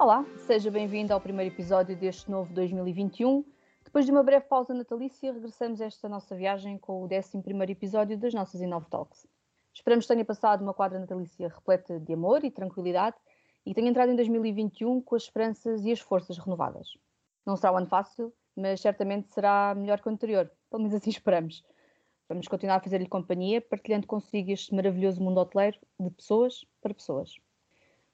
Olá, seja bem-vindo ao primeiro episódio deste novo 2021. Depois de uma breve pausa natalícia, regressamos a esta nossa viagem com o 11 episódio das nossas Inove Talks. Esperamos que tenha passado uma quadra natalícia repleta de amor e tranquilidade e tenha entrado em 2021 com as esperanças e as forças renovadas. Não será um ano fácil, mas certamente será melhor que o anterior, pelo menos assim esperamos. Vamos continuar a fazer-lhe companhia, partilhando consigo este maravilhoso mundo hoteleiro de pessoas para pessoas.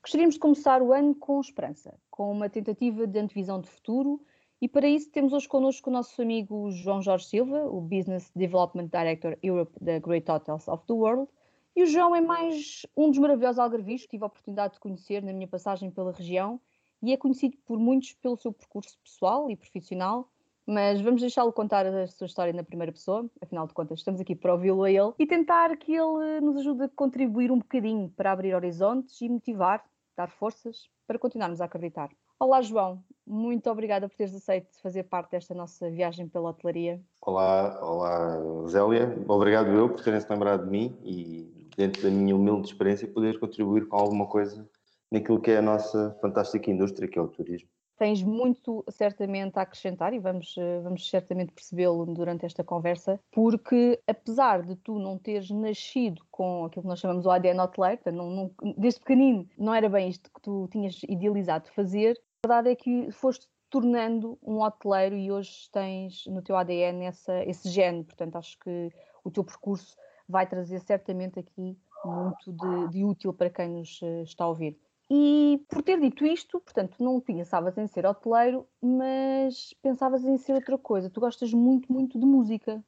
Gostaríamos de começar o ano com esperança, com uma tentativa de antevisão de futuro, e para isso temos hoje connosco o nosso amigo João Jorge Silva, o Business Development Director Europe da Great Hotels of the World. E o João é mais um dos maravilhosos algarvios que tive a oportunidade de conhecer na minha passagem pela região. E é conhecido por muitos pelo seu percurso pessoal e profissional, mas vamos deixá-lo contar a sua história na primeira pessoa, afinal de contas estamos aqui para ouvi-lo a ele. E tentar que ele nos ajude a contribuir um bocadinho para abrir horizontes e motivar, dar forças para continuarmos a acreditar. Olá João, muito obrigada por teres aceito fazer parte desta nossa viagem pela hotelaria. Olá, olá Zélia, obrigado eu por terem se lembrado de mim e dentro da minha humilde experiência poder contribuir com alguma coisa naquilo que é a nossa fantástica indústria que é o turismo tens muito certamente a acrescentar e vamos, eh, vamos certamente percebê-lo durante esta conversa, porque apesar de tu não teres nascido com aquilo que nós chamamos o ADN hoteleiro, não, não, desde pequenino não era bem isto que tu tinhas idealizado fazer, a verdade é que foste tornando um hoteleiro e hoje tens no teu ADN essa, esse gene, portanto acho que o teu percurso vai trazer certamente aqui muito de, de útil para quem nos eh, está a ouvir. E por ter dito isto, portanto, não pensavas em ser hoteleiro, mas pensavas em ser outra coisa. Tu gostas muito, muito de música.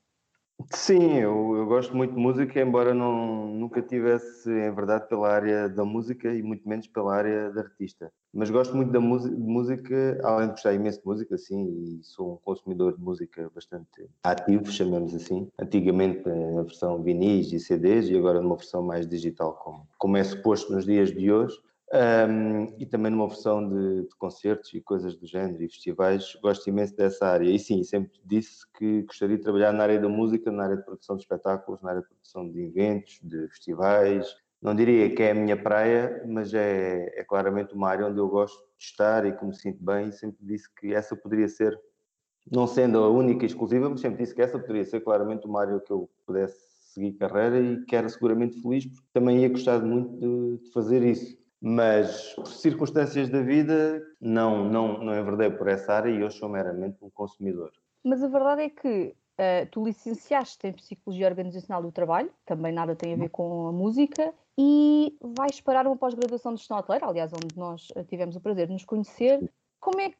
Sim, eu, eu gosto muito de música, embora não, nunca tivesse, em verdade, pela área da música e muito menos pela área de artista. Mas gosto muito da música, de música, além de gostar imenso de música, sim, e sou um consumidor de música bastante ativo, chamemos assim. Antigamente na versão vinis e CDs e agora numa versão mais digital, como, como é suposto nos dias de hoje. Um, e também numa versão de, de, concertos e coisas do género e festivais, gosto imenso dessa área. E sim, sempre disse que gostaria de trabalhar na área da música, na área de produção de espetáculos, na área de produção de eventos, de festivais. Não diria que é a minha praia, mas é, é claramente uma área onde eu gosto de estar e que me sinto bem. E sempre disse que essa poderia ser, não sendo a única e exclusiva, mas sempre disse que essa poderia ser claramente uma área que eu pudesse seguir carreira e que era seguramente feliz, porque também ia gostar muito de, de fazer isso mas por circunstâncias da vida não, não, não enverdei por essa área e hoje sou meramente um consumidor. Mas a verdade é que uh, tu licenciaste em Psicologia Organizacional do Trabalho, também nada tem a ver com a música, e vais parar uma pós-graduação de gestão hoteleira, aliás, onde nós eh, tivemos o prazer de nos conhecer. Como é que,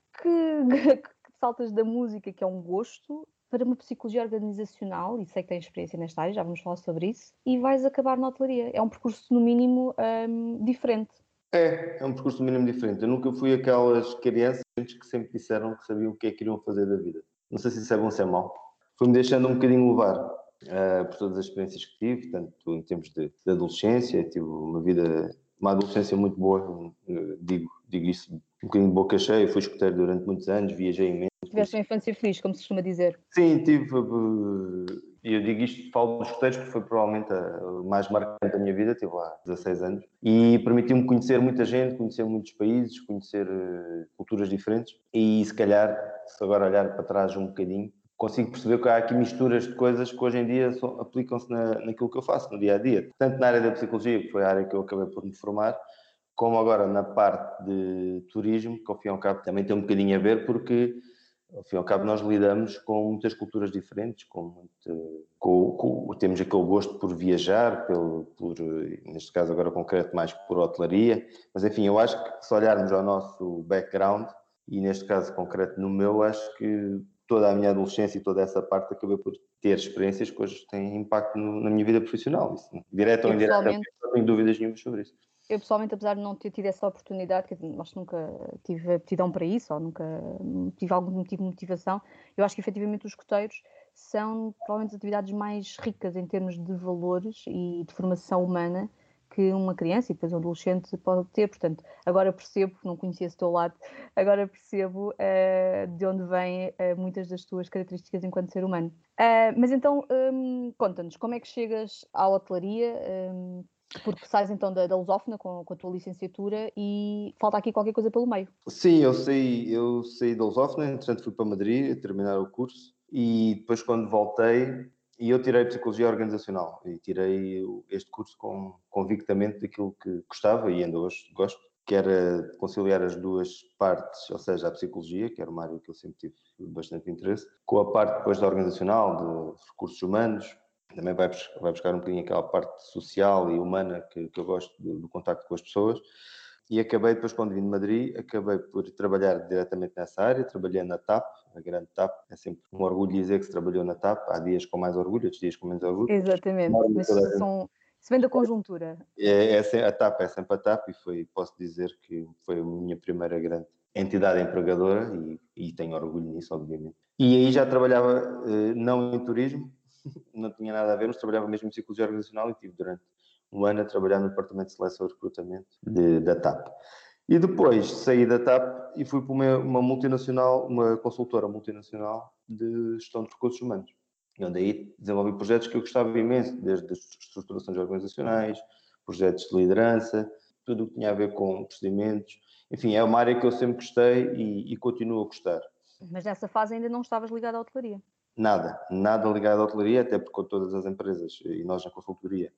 que saltas da música, que é um gosto, para uma psicologia organizacional, e sei que tens experiência nesta área, já vamos falar sobre isso, e vais acabar na hotelaria. É um percurso, no mínimo, um, diferente. É, é um percurso mínimo diferente. Eu nunca fui aquelas crianças que sempre disseram que sabiam o que é que queriam fazer da vida. Não sei se isso é bom ou se é mau. Fui-me deixando um bocadinho levar uh, por todas as experiências que tive, tanto em termos de, de adolescência, tive uma vida, uma adolescência muito boa, digo, digo isso um bocadinho de boca cheia, fui escuteiro durante muitos anos, viajei imenso. Tiveste uma infância feliz, como se costuma dizer. Sim, tive eh, e eu digo isto, falo dos escuteiros porque foi provavelmente a, mais marcante da minha vida, tive lá 16 anos, e permitiu-me conhecer muita gente, conhecer muitos países, conhecer uh, culturas diferentes, e se calhar, se agora olhar para trás um bocadinho, consigo perceber que há aqui misturas de coisas que hoje em dia aplicam-se na, naquilo que eu faço no dia a dia. Tanto na área da psicologia, que foi a área que eu acabei por me formar, como agora na parte de turismo, que ao fim e ao cabo também tem um bocadinho a ver, porque ao fim e ao cabo nós lidamos com muitas culturas diferentes, com, muito, com, com temos aquele gosto por viajar, pelo, por, neste caso agora concreto mais por hotelaria, mas enfim, eu acho que se olharmos ao nosso background, e neste caso concreto no meu, acho que toda a minha adolescência e toda essa parte acabei por ter experiências que hoje têm impacto no, na minha vida profissional, isso, direto ou indiretamente, não tenho dúvidas nenhuma sobre isso eu pessoalmente, apesar de não ter tido essa oportunidade, que acho que nunca tive aptidão para isso, ou nunca tive algum tipo de motivação, eu acho que efetivamente os escoteiros são provavelmente as atividades mais ricas em termos de valores e de formação humana que uma criança e depois um adolescente pode ter. Portanto, agora percebo, não conhecia esse teu lado, agora percebo uh, de onde vêm uh, muitas das tuas características enquanto ser humano. Uh, mas então, um, conta-nos, como é que chegas à hotelaria? Um, Porque sais então da, da Lusófona com, com, a tua licenciatura e falta aqui qualquer coisa pelo meio. Sim, eu saí, eu saí da Lusófona, entretanto fui para Madrid terminar o curso e depois quando voltei, e eu tirei Psicologia Organizacional e tirei este curso com, convictamente daquilo que gostava e ainda hoje gosto, que era conciliar as duas partes, ou seja, a psicologia, que era uma área que eu sempre tive bastante interesse, com a parte depois da organizacional, de recursos humanos, também vai, vai buscar um bocadinho aquela parte social e humana que, que eu gosto do, do contacto com as pessoas. E acabei depois, quando vim de Madrid, acabei por trabalhar diretamente nessa área, trabalhei na TAP, a grande TAP, é sempre um orgulho dizer que se trabalhou na TAP, há dias com mais orgulho, outros dias com menos orgulho. Exatamente, mas são, isso vem da conjuntura. É, é, a TAP é sempre a TAP e foi, posso dizer que foi a minha primeira grande entidade empregadora e, e tenho orgulho nisso, obviamente. E aí já trabalhava eh, não em turismo, não tinha nada a ver, mas trabalhava mesmo em psicologia organizacional e tive durante um ano a trabalhar no departamento de seleção e recrutamento de, da TAP. E depois saí da TAP e fui para uma, uma, multinacional, uma consultora multinacional de gestão de recursos humanos. E onde aí desenvolvi projetos que eu gostava imenso, desde as estruturações organizacionais, projetos de liderança, tudo o que tinha a ver com procedimentos. Enfim, é uma área que eu sempre gostei e, e continuo a gostar. Mas nessa fase ainda não estavas ligado à hotelaria? Nada, nada ligado à hotelaria, até porque todas as empresas e nós na consultoria,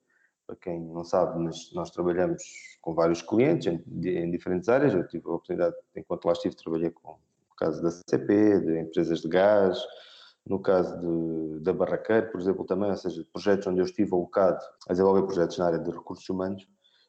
para quem não sabe, mas nós trabalhamos com vários clientes em, em, diferentes áreas. Eu tive a oportunidade, enquanto lá estive, trabalhei com no caso da CP, de empresas de gás, no caso de, da Barraqueiro, por exemplo, também, ou seja, projetos onde eu estive alocado a desenvolver projetos na área de recursos humanos,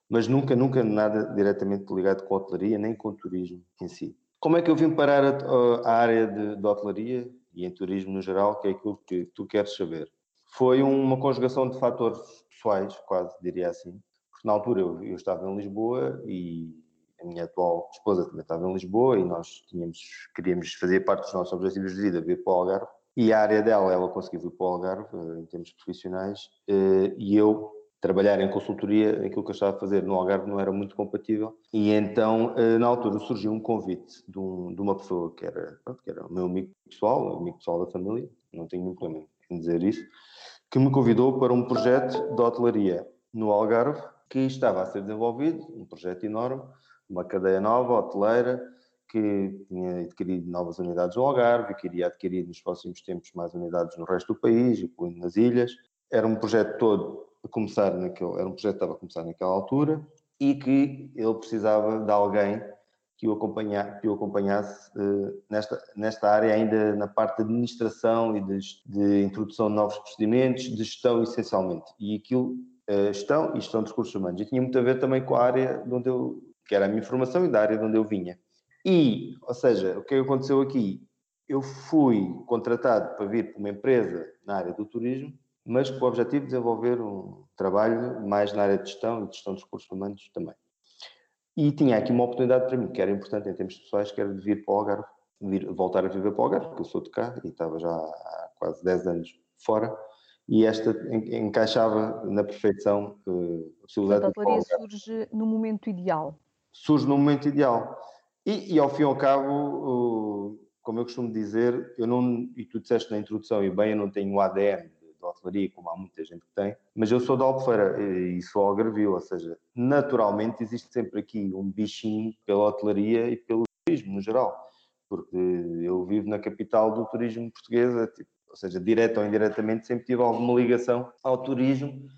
mas nunca, nunca nada diretamente ligado com a hotelaria, nem com o turismo em si. Como é que eu vim parar a, a área de, de hotelaria? E em turismo no geral, que é aquilo que tu queres saber. Foi uma conjugação de fatores pessoais, quase diria assim, porque na altura eu, eu estava em Lisboa e a minha atual esposa também estava em Lisboa e nós tínhamos, queríamos fazer parte dos nossos objetivos de vida, vir para o Algarve. E a área dela, ela conseguiu vir para o Algarve, eh, em termos profissionais, eh, e eu trabalhar em consultoria, aquilo que eu estava a fazer no Algarve não era muito compatível. E então, eh, na altura, surgiu um convite de, um, de uma pessoa que era, que era o meu amigo pessoal, amigo pessoal da família, não tenho nenhum problema em dizer isso, que me convidou para um projeto de hotelaria no Algarve, que estava a ser desenvolvido, um projeto enorme, uma cadeia nova, hoteleira, que tinha adquirido novas unidades no Algarve, que iria adquirir nos próximos tempos mais unidades no resto do país, incluindo nas ilhas. Era um projeto todo a começar naquele, era um projeto que estava a começar naquela altura e que ele precisava de alguém que o, acompanha, que o acompanhasse uh, nesta, nesta área, ainda na parte de administração e de, de, introdução de novos procedimentos, de gestão essencialmente. E aquilo, uh, gestão e gestão de recursos humanos. E tinha muito a ver também com a área de onde eu, que era a minha formação e da área de onde eu vinha. E, ou seja, o que aconteceu aqui? Eu fui contratado para vir para uma empresa na área do turismo mas com o objetivo de desenvolver um trabalho mais na área de gestão e gestão dos recursos humanos também. E tinha aqui uma oportunidade para mim, que era importante em termos pessoais, que era de vir para o Algarve, vir, voltar a viver para o Algarve, porque eu sou de cá e estava já há quase 10 anos fora, e esta encaixava na perfeição uh, a possibilidade a de surge no momento ideal. Surge no momento ideal. E, e ao fim e ao cabo, uh, como eu costumo dizer, eu não, e tu disseste na introdução, e bem, eu não tenho o ADN como há muita gente que tem, mas eu sou de Albufeira e sou algarvio, ou seja, naturalmente existe sempre aqui um bichinho pela hotelaria e pelo turismo no geral, porque eu vivo na capital do turismo portuguesa, tipo, ou seja, direta ou indiretamente sempre tive alguma ligação ao turismo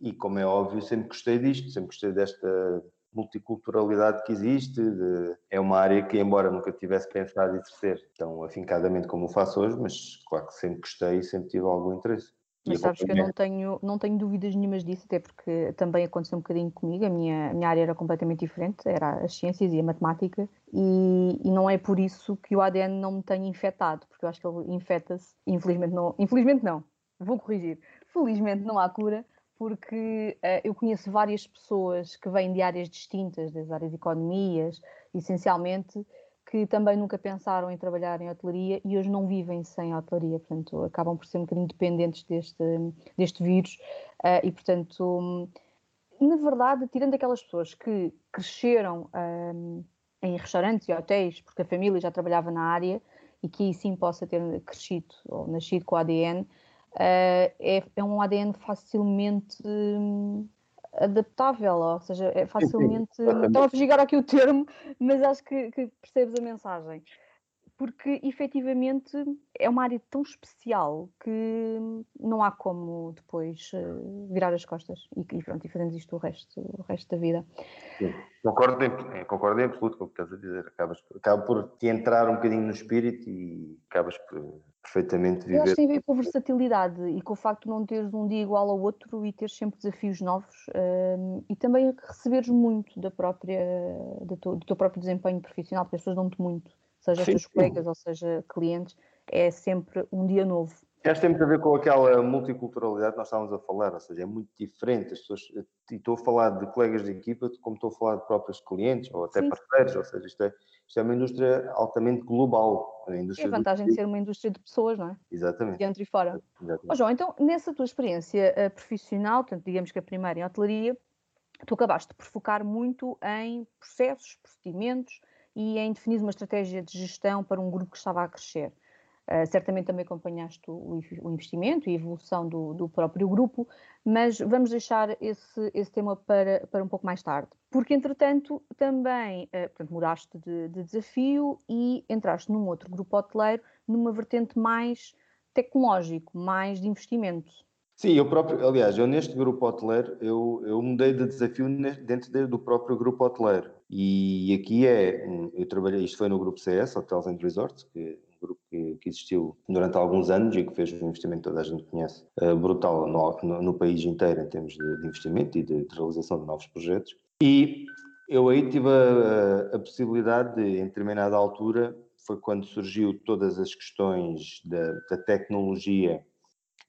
e, como é óbvio, sempre gostei disto, sempre gostei desta multiculturalidade que existe, de, é uma área que, embora nunca tivesse pensado exercer tão afincadamente como o faço hoje, mas claro que sempre gostei e sempre tive algum interesse. Mas sabes que eu não tenho, não tenho dúvidas nenhumas disso, até porque também aconteceu um bocadinho comigo, a minha, a minha área era completamente diferente, era as ciências e a matemática, e, e não é por isso que o ADN não me tenha infectado, porque eu acho que ele infecta-se, infelizmente não, infelizmente não, vou corrigir, felizmente não há cura, porque uh, eu conheço várias pessoas que vêm de áreas distintas, das áreas de economias, essencialmente, que também nunca pensaram em trabalhar em hotelaria e hoje não vivem sem hotelaria, portanto, acabam por ser um bocadinho dependentes deste, deste vírus uh, e, portanto, na verdade, tirando aquelas pessoas que cresceram um, em restaurantes e hotéis, porque a família já trabalhava na área e que aí sim possa ter crescido ou nascido com o ADN, uh, é, é, um ADN facilmente. Um, adaptável, ou seja, é facilmente. Estava a fugir aqui o termo, mas acho que, que percebes a mensagem porque efetivamente é uma área tão especial que não há como depois uh, virar as costas e, e pronto, e fazemos isto o resto, o resto da vida. Sim. Concordo, em, concordo em absoluto com o que estás a dizer. Acabas, acaba por te entrar um bocadinho no espírito e acabas por perfeitamente viver. Eu acho que tem a ver com a versatilidade e com o facto de não teres um dia igual ao outro e teres sempre desafios novos um, e também receberes muito da própria, do, teu, do teu próprio desempenho profissional, porque as pessoas dão-te muito seja sim, teus colegas ou seja clientes, é sempre um dia novo. Acho que tem muito a ver com aquela multiculturalidade que nós estávamos a falar, ou seja, é muito diferente. As pessoas, e estou a falar de colegas de equipa, como estou a falar de próprios clientes ou até sim. parceiros, ou seja, isto é, isto é uma indústria altamente global. A, é a vantagem de ser uma indústria de pessoas, não é? Exatamente. Dentro e fora. Oh, João, então, nessa tua experiência uh, profissional, portanto, digamos que a primeira em hotelaria, tu acabaste por focar muito em processos, procedimentos, e em definir uma estratégia de gestão para um grupo que estava a crescer. Uh, certamente também acompanhaste o, o, investimento e a evolução do, do, próprio grupo, mas vamos deixar esse, esse tema para, para um pouco mais tarde. Porque, entretanto, também uh, portanto, mudaste de, de, desafio e entraste num outro grupo hoteleiro, numa vertente mais tecnológico, mais de investimento. Sim, eu próprio, aliás, eu neste grupo hoteleiro, eu, eu mudei de desafio dentro do próprio grupo hoteleiro. E aqui é, eu trabalhei, isto foi no grupo CS, Hotels and Resorts, que um grupo que, que existiu durante alguns anos e que fez um investimento toda a gente conhece, uh, brutal no, no, no, país inteiro em termos de, de investimento e de, de, realização de novos projetos. E eu aí tive a, a possibilidade de, em determinada altura, foi quando surgiu todas as questões da, da tecnologia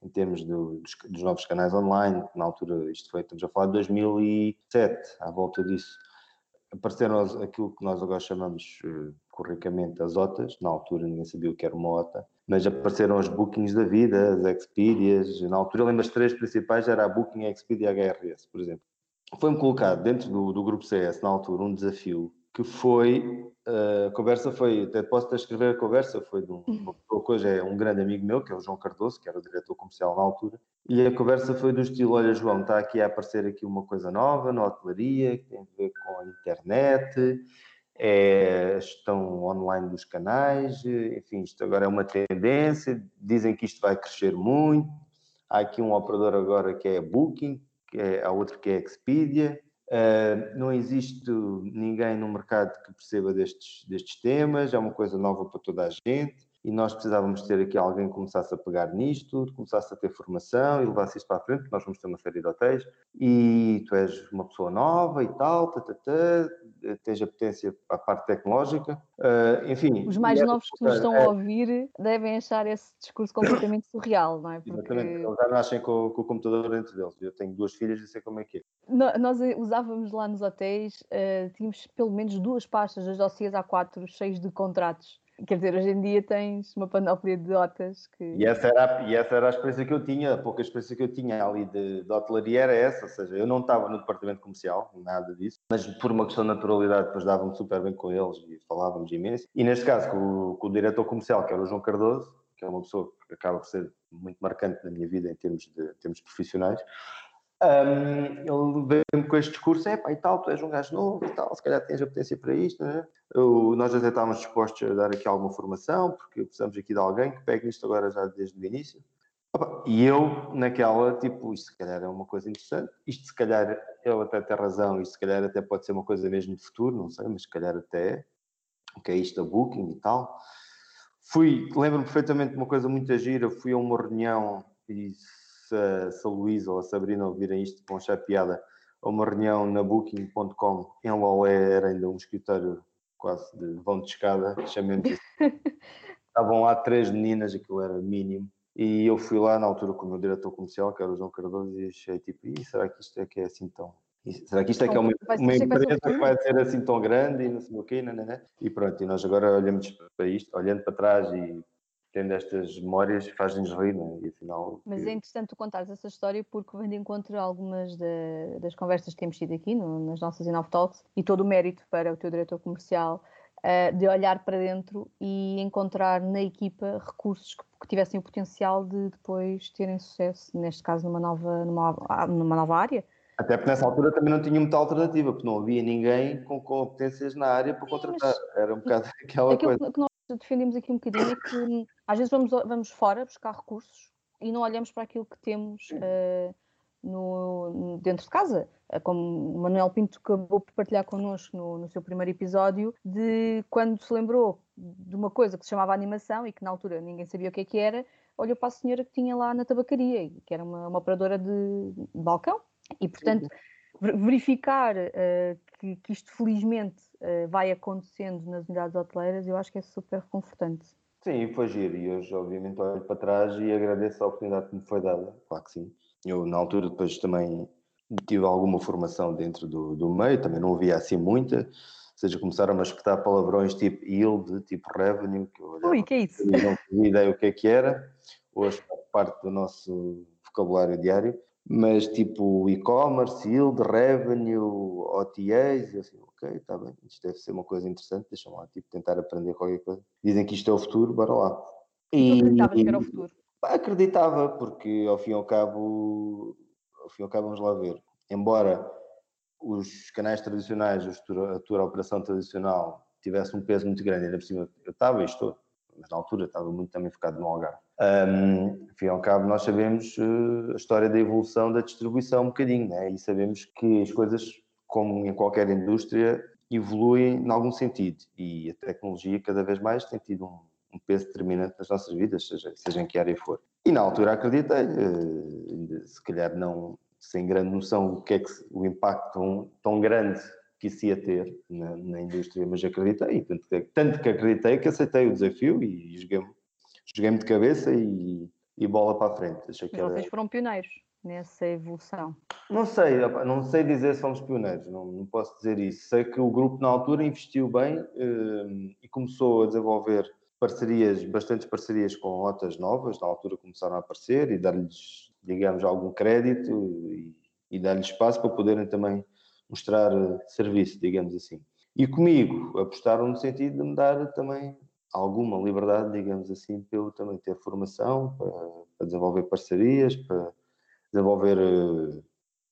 em termos do, dos, dos, novos canais online, na altura, isto foi, estamos a falar de 2007, à volta disso, apareceram aquilo que nós agora chamamos uh, corricamente as OTAs, na altura ninguém sabia o que era uma OTA, mas apareceram os bookings da vida, as Expedias, na altura lembro as três principais, era a Booking, a Expedia e a HRS, por exemplo. Foi-me colocado dentro do, do grupo CS, na altura, um desafio que foi, uh, a conversa foi, até posso até escrever a conversa, foi de um, uma pessoa que hoje é um grande amigo meu, que é o João Cardoso, que era o diretor comercial na altura, e a conversa foi do estilo, olha João, está aqui a aparecer aqui uma coisa nova na hotelaria, que tem a ver com a internet, é online dos canais, enfim, isto agora é uma tendência, dizem que isto vai crescer muito, há aqui um operador agora que é Booking, que é, há outro que é Expedia, Uh, não existe ninguém no mercado que perceba destes, destes temas, é uma coisa nova para toda a gente e nós precisávamos ter aqui alguém que começasse a pegar nisto, começasse a ter formação e levasse isto para a frente, nós vamos ter uma série de hotéis e tu és uma pessoa nova e tal, tatatá, tens a potência a parte tecnológica, uh, enfim. Os mais novos que nos estão é, a ouvir devem achar esse discurso completamente surreal, não é? Porque... Exatamente, eles já nascem com, com, o computador dentro deles. Eu tenho duas filhas e sei como é que é. Nós usávamos lá nos hotéis, uh, tínhamos pelo menos duas pastas das dossiês A4 cheios de contratos Quer dizer, hoje em dia tens uma panóplia de dotas que. E essa, era, e essa era a experiência que eu tinha, a pouca experiência que eu tinha ali de, de hotelaria era essa, ou seja, eu não estava no departamento comercial, nada disso, mas por uma questão de naturalidade, depois dava-me super bem com eles e falávamos imenso. E neste caso, com o, com o diretor comercial, que era o João Cardoso, que é uma pessoa que acaba por ser muito marcante na minha vida em termos, de, em termos profissionais, um, ele veio-me com este discurso: é pá, e tal, tu és um gajo novo e tal, se calhar tens a potência para isto, né? Eu, nós até estávamos dispostos a dar aqui alguma formação, porque precisamos aqui de alguém que pegue nisto agora já desde o início. E eu, naquela, tipo, isto se calhar é uma coisa interessante, isto se calhar, ele até tem razão, isto se calhar até pode ser uma coisa mesmo de futuro, não sei, mas se calhar até, o que é isto, a Booking e tal. Fui, lembro-me perfeitamente de uma coisa muito gira, fui a uma reunião e se, se a Luísa ou a Sabrina ouvirem isto, vão achar piada, a uma reunião na Booking.com em Lolé, era ainda um escritório quase de vão de escada, chamemos isso. Estavam lá três meninas, aquilo era mínimo, e eu fui lá na altura com o meu diretor comercial, que era o João Cardoso, e achei tipo, e será que isto é que é assim tão... Será que isto é que é uma, uma empresa que vai ser assim tão grande e não sei o quê, não, não, não. e pronto, e nós agora olhamos para isto, olhando para trás e tendo estas memórias faz-nos rir, né? e afinal... Mas é interessante tu contares essa história porque vem de encontro a algumas de, das conversas que temos tido aqui no, nas nossas Inov Talks e todo o mérito para o teu diretor comercial uh, de olhar para dentro e encontrar na equipa recursos que, que, tivessem o potencial de depois terem sucesso, neste caso numa nova, numa, numa nova área, Até porque nessa altura também não tinha muita alternativa, porque não havia ninguém com competências na área para contratar. Era um bocado aquela coisa. Defendemos aqui um bocadinho é que hum, às vezes vamos, vamos fora buscar recursos e não olhamos para aquilo que temos uh, no, dentro de casa. É como o Manuel Pinto acabou por partilhar connosco no, no seu primeiro episódio, de quando se lembrou de uma coisa que se chamava animação e que na altura ninguém sabia o que é que era, olhou para a senhora que tinha lá na tabacaria, que era uma, uma operadora de, de balcão, e portanto verificar uh, que, que, isto felizmente uh, vai acontecendo nas unidades hoteleiras, eu acho que é super reconfortante. Sim, foi giro e hoje obviamente olho para trás e agradeço a oportunidade que me foi dada, claro que sim. Eu na altura depois também tive alguma formação dentro do, do meio, também não havia assim muita, ou seja, começaram a espetar palavrões tipo yield, tipo revenue, que eu Ui, que é isso? não tinha ideia o que é que era, hoje faz parte do nosso vocabulário diário, mas tipo e-commerce, yield, revenue, OTAs, assim, ok, está bem, isto deve ser uma coisa interessante, deixa lá, tipo, tentar aprender qualquer coisa. Dizem que isto é o futuro, bora lá. E tu acreditavas que era o futuro? Acreditava, porque ao fim e ao cabo, ao fim e ao cabo vamos lá ver, embora os canais tradicionais, a tour, a tour a operação tradicional tivesse um peso muito grande, ainda por cima eu estava e estou, mas na altura estava muito também focado no Algarve. Um, enfim, ao cabo, nós sabemos uh, a história da evolução da distribuição um bocadinho, né? e sabemos que as coisas, como em qualquer indústria, evoluem em algum sentido, e a tecnologia cada vez mais tem tido um, um peso determinante nas nossas vidas, seja, seja em que área for. E na altura acreditei, uh, se calhar não sem grande noção do que é que o impacto tão, tão grande que isso ia ter na, na indústria, mas acreditei, tanto que, tanto que acreditei que aceitei o desafio e joguei-me joguei de cabeça e, e, bola para a frente. Achei era... Vocês foram pioneiros nessa evolução? Não sei, não sei dizer se fomos pioneiros, não, não posso dizer isso. Sei que o grupo na altura investiu bem eh, e começou a desenvolver parcerias, bastantes parcerias com rotas novas, na altura começaram a aparecer e dar-lhes, digamos, algum crédito e, e dar-lhes espaço para poderem também mostrar eh, serviço, digamos assim. E comigo apostaram no sentido de me dar também alguma liberdade, digamos assim, eu também ter formação, para, para desenvolver parcerias, para desenvolver uh,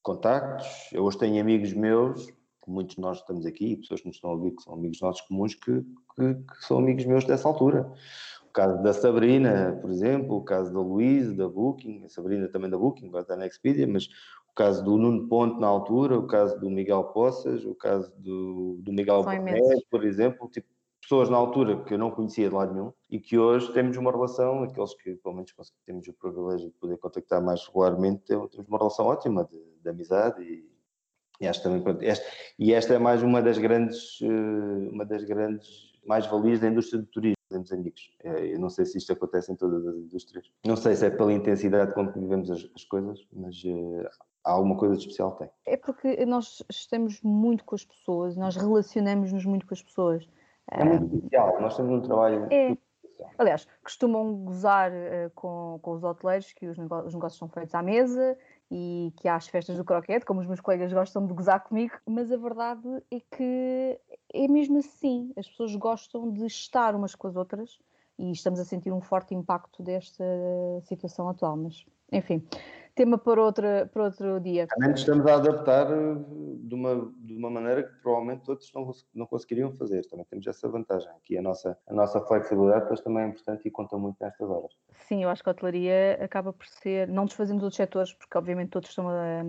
contactos. Eu hoje tenho amigos meus, muitos de nós estamos aqui, pessoas que nos estão a ouvir, que são amigos nossos comuns, que, que, que são amigos meus dessa altura. O caso da Sabrina, por exemplo, o caso da Luísa, da Booking, a Sabrina também da Booking, agora está na Expedia, mas o caso do Nuno Ponte na altura, o caso do Miguel Poças, o caso do, do Miguel Barret, por exemplo, tipo, pessoas na altura que eu não conhecia de lado nenhum e que hoje temos uma relação, aqueles que pelo menos temos o privilégio de poder contactar mais regularmente, temos uma relação ótima de, de amizade e, e também este, e esta é mais uma das grandes eh, uma das grandes mais-valias da indústria do turismo, temos amigos. É, eu não sei se isto acontece em todas as indústrias. Não sei se é pela intensidade com que vivemos as, as coisas, mas uh, alguma coisa de especial tem. É porque nós estamos muito com as pessoas, nós relacionamos-nos muito com as pessoas. É muito especial, nós temos um trabalho é. Aliás, costumam gozar uh, com, com os hoteleiros que os, negócios, os negócios são feitos à mesa e que há as festas do croquete, como os meus colegas gostam de gozar comigo, mas a verdade é que é mesmo assim. As pessoas gostam de estar umas com as outras e estamos a sentir um forte impacto desta situação atual. Mas, enfim, tema para, outra, para outro dia. Também estamos a adaptar eh, de uma, de uma maneira que provavelmente outros não, não conseguiriam fazer. Também temos essa vantagem. Aqui a nossa, a nossa flexibilidade depois também é importante e conta muito nestas horas. Sim, eu acho que a hotelaria acaba por ser, não desfazendo outros setores, porque obviamente todos estão a,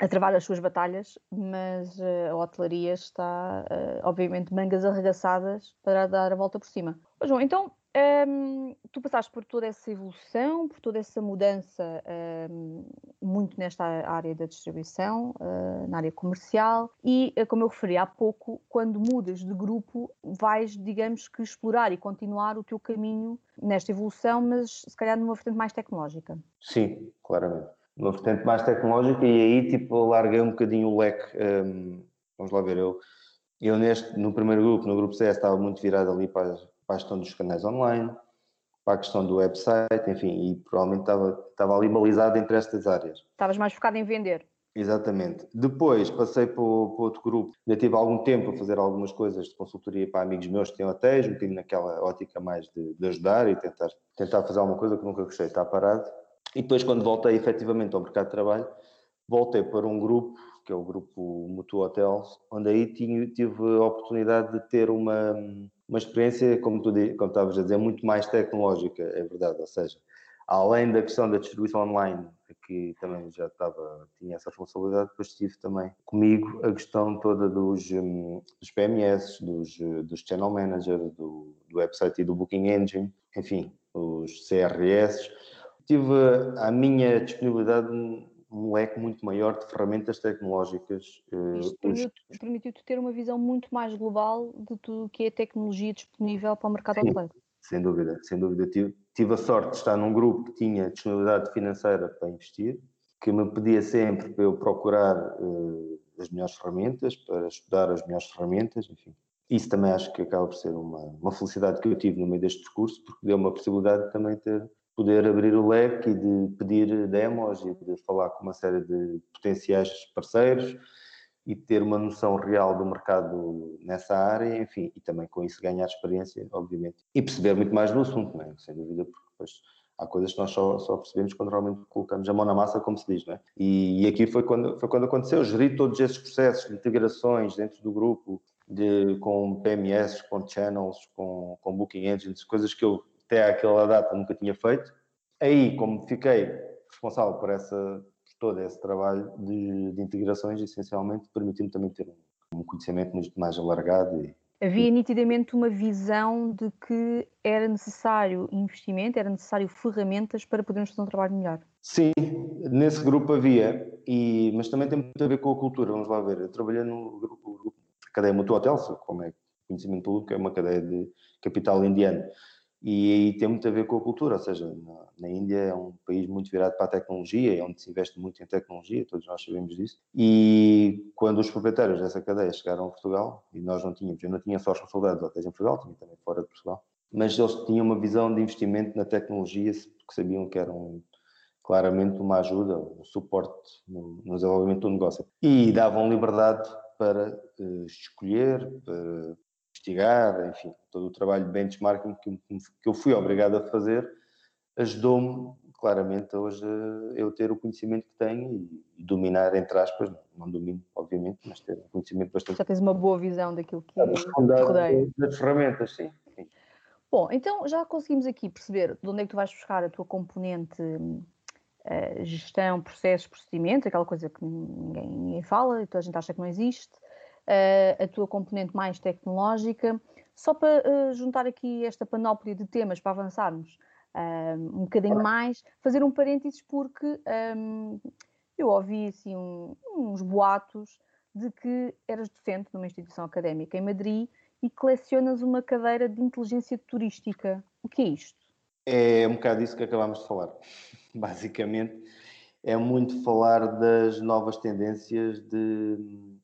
a travar as suas batalhas, mas eh, a hotelaria está, eh, obviamente, mangas arregaçadas para dar a volta por cima. Mas, João, então tu passaste por toda essa evolução, por toda essa mudança, muito nesta área da distribuição, uh, na área comercial, e uh, como eu referi há pouco, quando mudas de grupo, vais, digamos que, explorar e continuar o teu caminho nesta evolução, mas se calhar numa vertente mais tecnológica. Sim, claramente. Numa vertente mais tecnológica, e aí tipo, larguei um bocadinho o leque. Vamos lá ver, eu, eu neste, no primeiro grupo, no grupo CS, estava muito virado ali para para a questão dos canais online, para a questão do website, enfim, e provavelmente estava, estava ali balizado entre estas áreas. Estavas mais focado em vender. Exatamente. Depois passei para, para outro grupo, ainda tive algum tempo a fazer algumas coisas de consultoria para amigos meus que têm hotéis, um bocadinho naquela ótica mais de, de, ajudar e tentar, tentar fazer alguma coisa que nunca gostei, está parado. E depois, quando voltei efetivamente ao mercado de trabalho, voltei para um grupo, que é o grupo Mutu Hotels, onde aí tive, tive a oportunidade de ter uma, uma experiência, como tu como estavas a dizer, muito mais tecnológica, é verdade, ou seja, além da questão da distribuição online, que também já estava, tinha essa responsabilidade, depois tive também comigo a questão toda dos, hum, dos PMS, dos, dos Channel Manager, do, do website e do Booking Engine, enfim, os CRS. Tive à minha disponibilidade um leque muito maior de ferramentas tecnológicas. Eh, Isto permitiu-te permitiu ter uma visão muito mais global de tudo o que é tecnologia disponível para o mercado hoteleiro. Sem dúvida, sem dúvida. Tive, tive a sorte de estar num grupo que tinha disponibilidade financeira para investir, que me pedia sempre para eu procurar uh, as melhores ferramentas, para estudar as melhores ferramentas, enfim. Isso também acho que acaba por ser uma, uma felicidade que eu tive no meio deste percurso, porque deu uma possibilidade de também ter poder abrir o leque e de pedir demos e de falar com uma série de potenciais parceiros e ter uma noção real do mercado nessa área, enfim, e também com isso ganhar experiência, obviamente, e perceber muito mais do assunto, não é? sem dúvida, porque depois há coisas que nós só, só percebemos quando realmente colocamos a mão na massa, como se diz, não é? E, e aqui foi quando, foi quando aconteceu, gerir todos esses processos de integrações dentro do grupo, de, com PMS, com channels, com, com booking engines, coisas que eu até àquela data nunca tinha feito. Aí, como fiquei responsável por essa todo esse trabalho de, de integrações, essencialmente, permitindo também ter um, um conhecimento muito mais alargado. E, Havia nitidamente uma visão de que era necessário investimento, era necessário ferramentas para podermos fazer um trabalho melhor. Sim, nesse grupo havia, e, mas também tem muito a ver com a cultura, vamos lá ver. Eu trabalhei no grupo, grupo cadeia Mutu Hotels, como é conhecimento público, é uma cadeia de capital indiano e tem muito a ver com a cultura, ou seja, na, na, Índia é um país muito virado para a tecnologia, é onde se investe muito em tecnologia, todos nós sabemos disso. E quando os proprietários dessa cadeia chegaram a Portugal, e nós não tínhamos, eu não tinha só responsabilidades hotéis em Portugal, tinha também fora de Portugal, mas eles tinham uma visão de investimento na tecnologia, porque sabiam que era um, claramente uma ajuda, um suporte no, no desenvolvimento do negócio. E davam liberdade para uh, escolher, para investigar, enfim, todo o trabalho de benchmarking que, que eu fui obrigado a fazer ajudou-me claramente hoje eu ter o conhecimento que tenho e, dominar, entre aspas, não, domino, obviamente, mas ter um conhecimento bastante. Já tens uma boa visão daquilo que rodeia. Das ferramentas, sim, sim. Bom, então já conseguimos aqui perceber de onde é que tu vais buscar a tua componente uh, gestão, processos, procedimentos, aquela coisa que ninguém, ninguém fala e toda a gente acha que não existe a tua componente mais tecnológica. Só para uh, juntar aqui esta panóplia de temas para avançarmos uh, um bocadinho mais, fazer um parênteses porque um, eu ouvi assim, um, uns boatos de que eras docente numa instituição académica em Madrid e que lecionas uma cadeira de inteligência turística. O que é isto? É um bocado isso que acabámos de falar. Basicamente, é muito falar das novas tendências de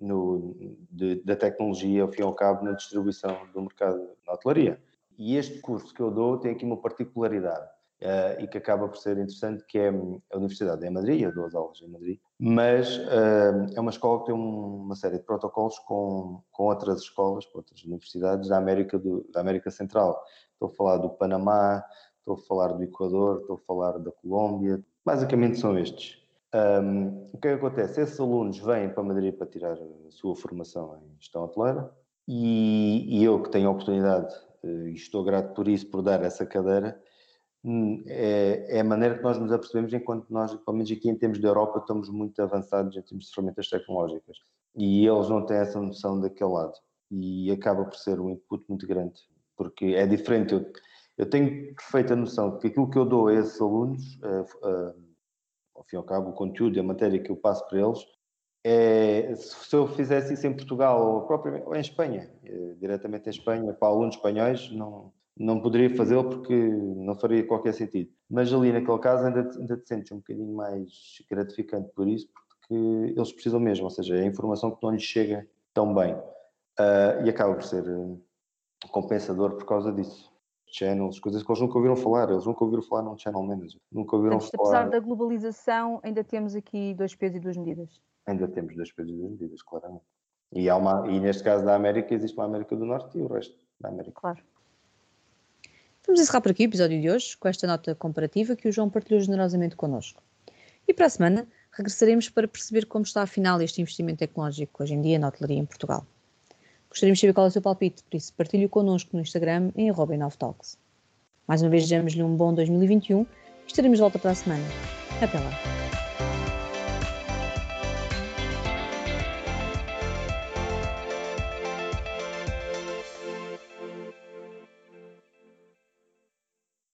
no, de, da tecnologia, ao fim e ao cabo, na distribuição do mercado na hotelaria. E este curso que eu dou tem aqui uma particularidade uh, e que acaba por ser interessante, que é a Universidade em Madrid, eu dou as aulas em Madrid, mas uh, é uma escola que tem uma série de protocolos com, com outras escolas, com outras universidades da América, do, da América Central. Estou a falar do Panamá, estou a falar do Equador, estou a falar da Colômbia, basicamente são estes. Um, o que é que acontece? Esses alunos vêm para Madrid para tirar a sua formação em gestão hoteleira e, e eu que tenho a oportunidade eh, e estou grato por isso, por dar essa cadeira, hum, é, é, a maneira que nós nos apercebemos enquanto nós, pelo menos aqui em termos de Europa, estamos muito avançados em termos de ferramentas tecnológicas e eles não têm essa noção daquele lado e acaba por ser um input muito grande porque é diferente. Eu, eu tenho perfeita noção que aquilo que eu dou a esses alunos uh, uh, ao fim e ao cabo, o conteúdo e a matéria que eu passo para eles, é, se eu fizesse isso em Portugal ou, ou em Espanha, é, diretamente em Espanha, para alunos espanhóis, não, não poderia fazê-lo porque não faria qualquer sentido. Mas ali, naquele caso, ainda, ainda te sentes um bocadinho mais gratificante por isso, porque eles precisam mesmo, ou seja, é a informação que não lhes chega tão bem. Uh, e acaba por ser uh, compensador por causa disso channels, coisas que eles nunca ouviram falar, eles nunca ouviram falar num channel manager, nunca ouviram Portanto, falar... Apesar da globalização, ainda temos aqui dois pesos e duas medidas. Ainda temos dois pesos e duas medidas, claramente. E, há uma, e neste caso da América, existe uma América do Norte e o resto da América. Claro. Vamos encerrar por aqui o episódio de hoje, com esta nota comparativa que o João partilhou generosamente connosco. E para a semana, regressaremos para perceber como está afinal este investimento tecnológico hoje em dia na hotelaria em Portugal. Gostaríamos de saber qual é o seu palpite, por isso partilhe-o connosco no Instagram em @inovetalks. Mais uma vez desejamos-lhe um bom 2021 e estaremos de volta para a semana. Até lá!